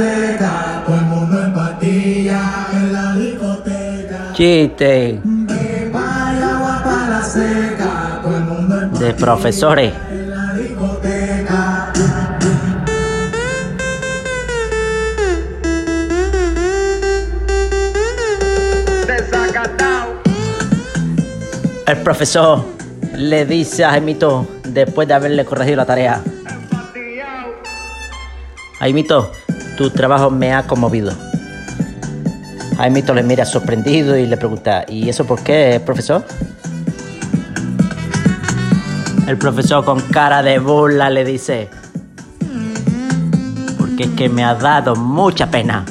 seca, todo el mundo en patilla en la discoteca. Chiste Vaya agua para la seca, todo el mundo en de profesores. en la discoteca. El profesor le dice a Jaimito después de haberle corregido la tarea. Jaimito, tu trabajo me ha conmovido. Jaimito le mira sorprendido y le pregunta, ¿y eso por qué, profesor? El profesor con cara de burla le dice, porque es que me ha dado mucha pena